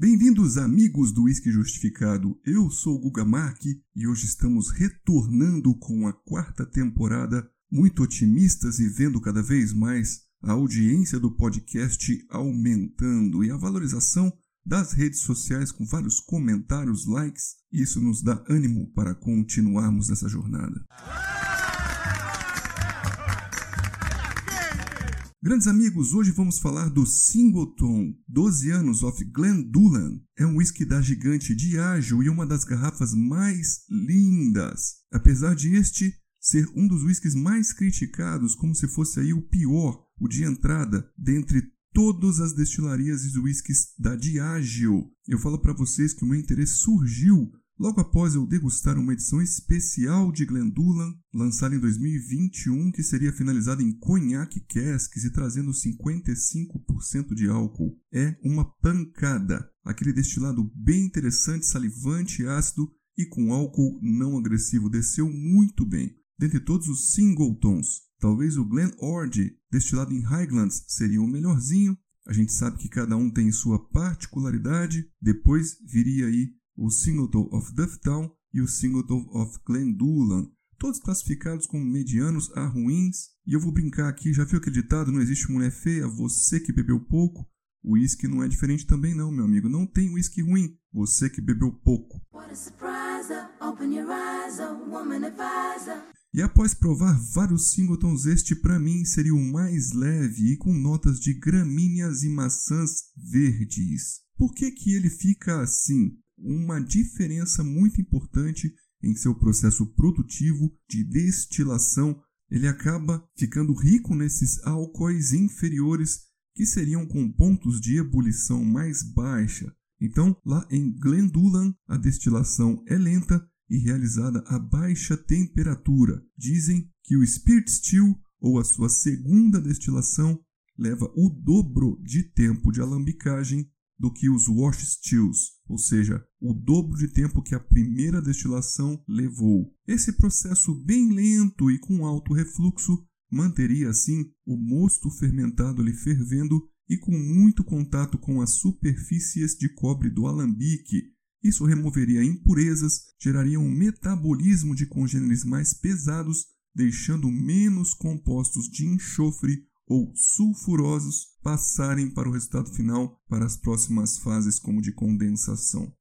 Bem-vindos, amigos do Whisky Justificado. Eu sou o Guga Mark e hoje estamos retornando com a quarta temporada, muito otimistas e vendo cada vez mais a audiência do podcast aumentando e a valorização das redes sociais com vários comentários, likes. Isso nos dá ânimo para continuarmos nessa jornada. Grandes amigos, hoje vamos falar do Singleton 12 anos of Glendullan. É um whisky da gigante Diageo e uma das garrafas mais lindas. Apesar de este ser um dos whiskies mais criticados, como se fosse aí o pior, o de entrada, dentre todas as destilarias e whiskies da Diageo. Eu falo para vocês que o meu interesse surgiu Logo após eu degustar uma edição especial de Glendullan, lançada em 2021, que seria finalizada em conhaque casks e trazendo 55% de álcool. É uma pancada. Aquele destilado bem interessante, salivante, ácido e com álcool não agressivo desceu muito bem. Dentre todos os singletons, talvez o Glen Ord, destilado em Highlands, seria o melhorzinho. A gente sabe que cada um tem sua particularidade. Depois viria aí o Singleton of Dufftown e o Singleton of Glendullan, todos classificados como medianos a ruins. E eu vou brincar aqui, já viu aquele ditado, não existe mulher feia, você que bebeu pouco? O uísque não é diferente também não, meu amigo. Não tem uísque ruim, você que bebeu pouco. E após provar vários singletons, este para mim seria o mais leve e com notas de gramíneas e maçãs verdes. Por que que ele fica assim? Uma diferença muito importante em seu processo produtivo de destilação. Ele acaba ficando rico nesses álcoois inferiores que seriam com pontos de ebulição mais baixa. Então, lá em Glendullan, a destilação é lenta e realizada a baixa temperatura. Dizem que o Spirit Still, ou a sua segunda destilação, leva o dobro de tempo de alambicagem do que os wash stills, ou seja, o dobro de tempo que a primeira destilação levou. Esse processo bem lento e com alto refluxo manteria assim o mosto fermentado ali fervendo e com muito contato com as superfícies de cobre do alambique. Isso removeria impurezas, geraria um metabolismo de congêneres mais pesados, deixando menos compostos de enxofre ou sulfurosos passarem para o resultado final para as próximas fases, como de condensação.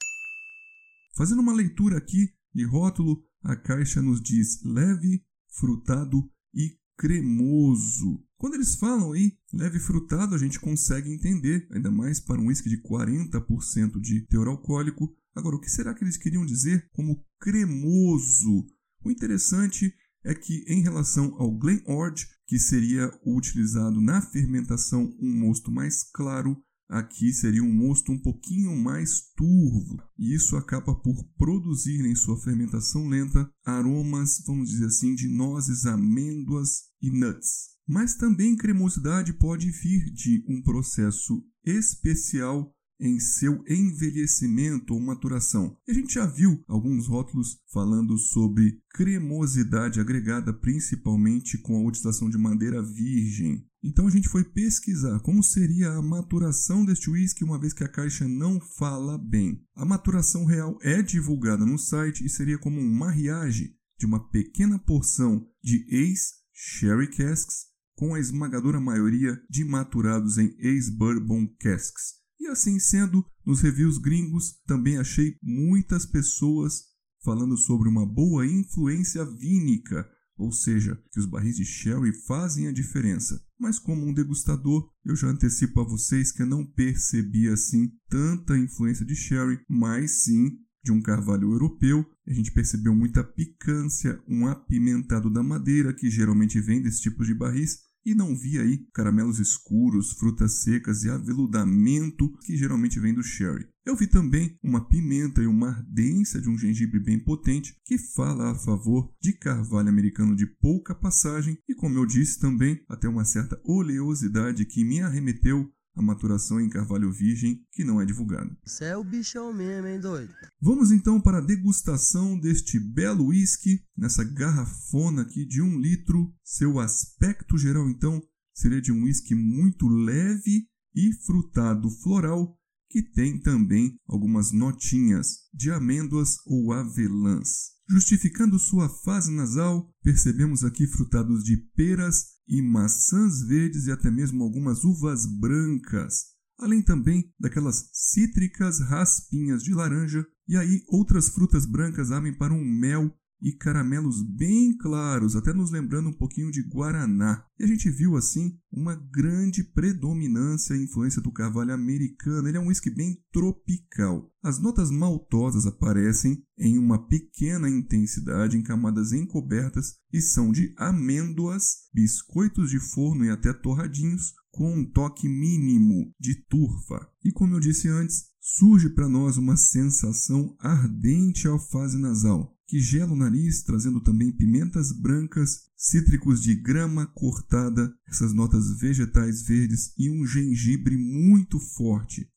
Fazendo uma leitura aqui de rótulo, a caixa nos diz leve, frutado e cremoso. Quando eles falam aí leve frutado, a gente consegue entender, ainda mais para um whisky de 40% de teor alcoólico. Agora, o que será que eles queriam dizer como cremoso? O interessante é que, em relação ao Glen Ord, que seria utilizado na fermentação um mosto mais claro, aqui seria um mosto um pouquinho mais turvo. E isso acaba por produzir em sua fermentação lenta aromas, vamos dizer assim, de nozes, amêndoas e nuts. Mas também cremosidade pode vir de um processo especial em seu envelhecimento ou maturação. a gente já viu alguns rótulos falando sobre cremosidade agregada principalmente com a utilização de madeira virgem. Então a gente foi pesquisar como seria a maturação deste whisky uma vez que a caixa não fala bem. A maturação real é divulgada no site e seria como um mariage de uma pequena porção de ex-sherry casks com a esmagadora maioria de maturados em ex-bourbon casks. E assim sendo, nos reviews gringos também achei muitas pessoas falando sobre uma boa influência vínica, ou seja, que os barris de sherry fazem a diferença. Mas como um degustador, eu já antecipo a vocês que eu não percebi assim tanta influência de sherry, mas sim de um carvalho europeu. A gente percebeu muita picância, um apimentado da madeira que geralmente vem desse tipo de barris e não vi aí caramelos escuros, frutas secas e aveludamento que geralmente vem do sherry. Eu vi também uma pimenta e uma ardência de um gengibre bem potente que fala a favor de carvalho americano de pouca passagem e, como eu disse também, até uma certa oleosidade que me arremeteu a maturação em carvalho virgem que não é divulgado. Você é o bichão mesmo, hein, doido? Vamos então para a degustação deste belo whisky, nessa garrafona aqui de um litro. Seu aspecto geral, então, seria de um whisky muito leve e frutado floral que tem também algumas notinhas de amêndoas ou avelãs. Justificando sua fase nasal, percebemos aqui frutados de peras e maçãs verdes e até mesmo algumas uvas brancas, além também daquelas cítricas raspinhas de laranja, e aí outras frutas brancas abrem para um mel e caramelos bem claros, até nos lembrando um pouquinho de guaraná. E a gente viu assim uma grande predominância e influência do carvalho americano. Ele é um whisky bem tropical. As notas maltosas aparecem em uma pequena intensidade em camadas encobertas e são de amêndoas, biscoitos de forno e até torradinhos, com um toque mínimo de turfa. E como eu disse antes, surge para nós uma sensação ardente ao fase nasal, que gela o nariz, trazendo também pimentas brancas, cítricos de grama cortada, essas notas vegetais verdes e um gengibre muito forte.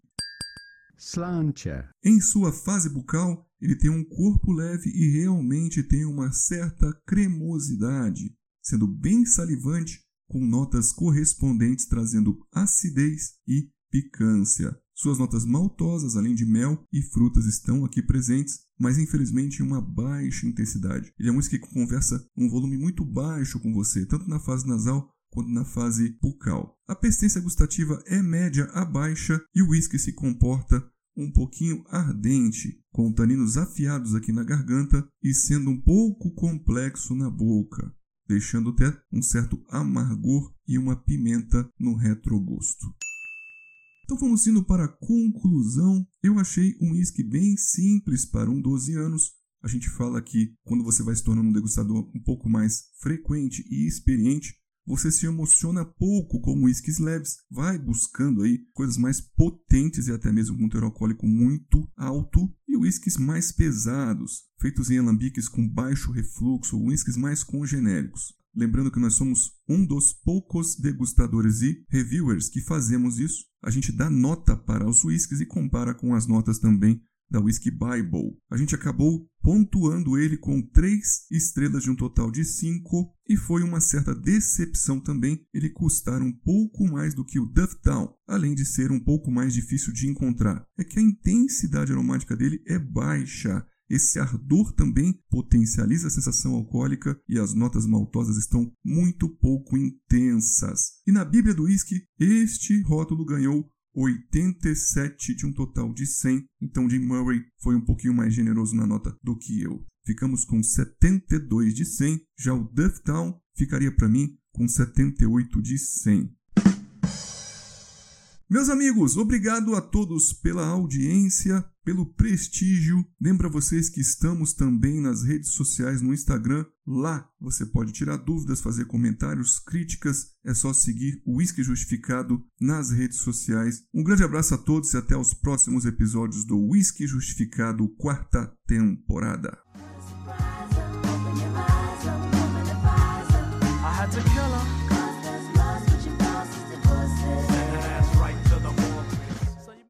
Slantia. Em sua fase bucal, ele tem um corpo leve e realmente tem uma certa cremosidade, sendo bem salivante, com notas correspondentes trazendo acidez e picância. Suas notas maltosas, além de mel e frutas, estão aqui presentes, mas infelizmente em uma baixa intensidade. Ele é um whisky que conversa um volume muito baixo com você, tanto na fase nasal quanto na fase bucal. A persistência gustativa é média a baixa e o whisky se comporta um pouquinho ardente, com taninos afiados aqui na garganta e sendo um pouco complexo na boca, deixando até um certo amargor e uma pimenta no retrogosto. Então vamos indo para a conclusão. Eu achei um whisky bem simples para um 12 anos. A gente fala que quando você vai se tornando um degustador um pouco mais frequente e experiente, você se emociona pouco com whiskies leves, vai buscando aí coisas mais potentes e até mesmo com um teor alcoólico muito alto e whiskies mais pesados, feitos em alambiques com baixo refluxo ou whiskies mais congenéricos. Lembrando que nós somos um dos poucos degustadores e reviewers que fazemos isso. A gente dá nota para os whiskies e compara com as notas também da Whisky Bible. A gente acabou pontuando ele com três estrelas de um total de cinco e foi uma certa decepção também ele custar um pouco mais do que o Dufftown, além de ser um pouco mais difícil de encontrar. É que a intensidade aromática dele é baixa esse ardor também potencializa a sensação alcoólica e as notas maltosas estão muito pouco intensas. E na Bíblia do Whisky, este rótulo ganhou 87 de um total de 100, então Jim Murray foi um pouquinho mais generoso na nota do que eu. Ficamos com 72 de 100, já o Dufftown ficaria para mim com 78 de 100. Meus amigos, obrigado a todos pela audiência, pelo prestígio. Lembra vocês que estamos também nas redes sociais no Instagram. Lá você pode tirar dúvidas, fazer comentários, críticas. É só seguir o Whisky Justificado nas redes sociais. Um grande abraço a todos e até os próximos episódios do Whisky Justificado, quarta temporada.